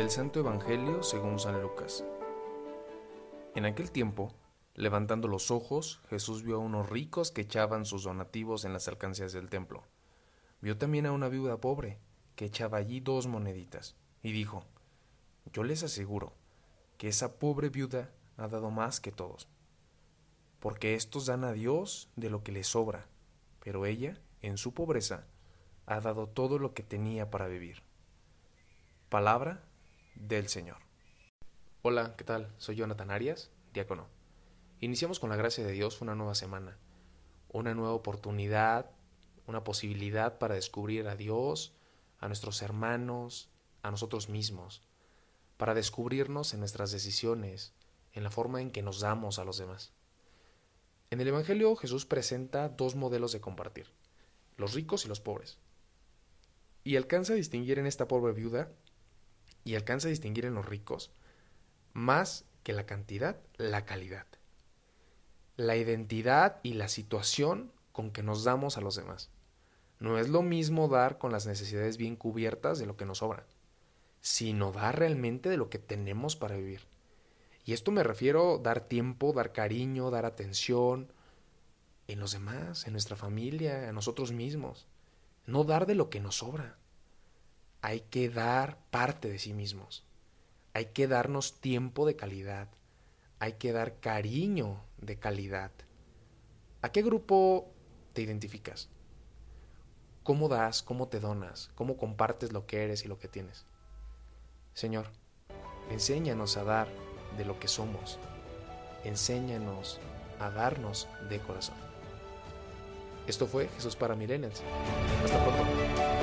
Del Santo Evangelio según San Lucas. En aquel tiempo, levantando los ojos, Jesús vio a unos ricos que echaban sus donativos en las alcancías del templo. Vio también a una viuda pobre que echaba allí dos moneditas, y dijo, Yo les aseguro que esa pobre viuda ha dado más que todos, porque estos dan a Dios de lo que les sobra, pero ella, en su pobreza, ha dado todo lo que tenía para vivir. Palabra del Señor. Hola, ¿qué tal? Soy Jonathan Arias, diácono. Iniciamos con la gracia de Dios una nueva semana, una nueva oportunidad, una posibilidad para descubrir a Dios, a nuestros hermanos, a nosotros mismos, para descubrirnos en nuestras decisiones, en la forma en que nos damos a los demás. En el Evangelio Jesús presenta dos modelos de compartir, los ricos y los pobres. Y alcanza a distinguir en esta pobre viuda y alcanza a distinguir en los ricos más que la cantidad, la calidad. La identidad y la situación con que nos damos a los demás. No es lo mismo dar con las necesidades bien cubiertas de lo que nos sobra, sino dar realmente de lo que tenemos para vivir. Y esto me refiero dar tiempo, dar cariño, dar atención en los demás, en nuestra familia, a nosotros mismos. No dar de lo que nos sobra hay que dar parte de sí mismos. Hay que darnos tiempo de calidad. Hay que dar cariño de calidad. ¿A qué grupo te identificas? ¿Cómo das? ¿Cómo te donas? ¿Cómo compartes lo que eres y lo que tienes? Señor, enséñanos a dar de lo que somos. Enséñanos a darnos de corazón. Esto fue Jesús para Millennials. Hasta pronto.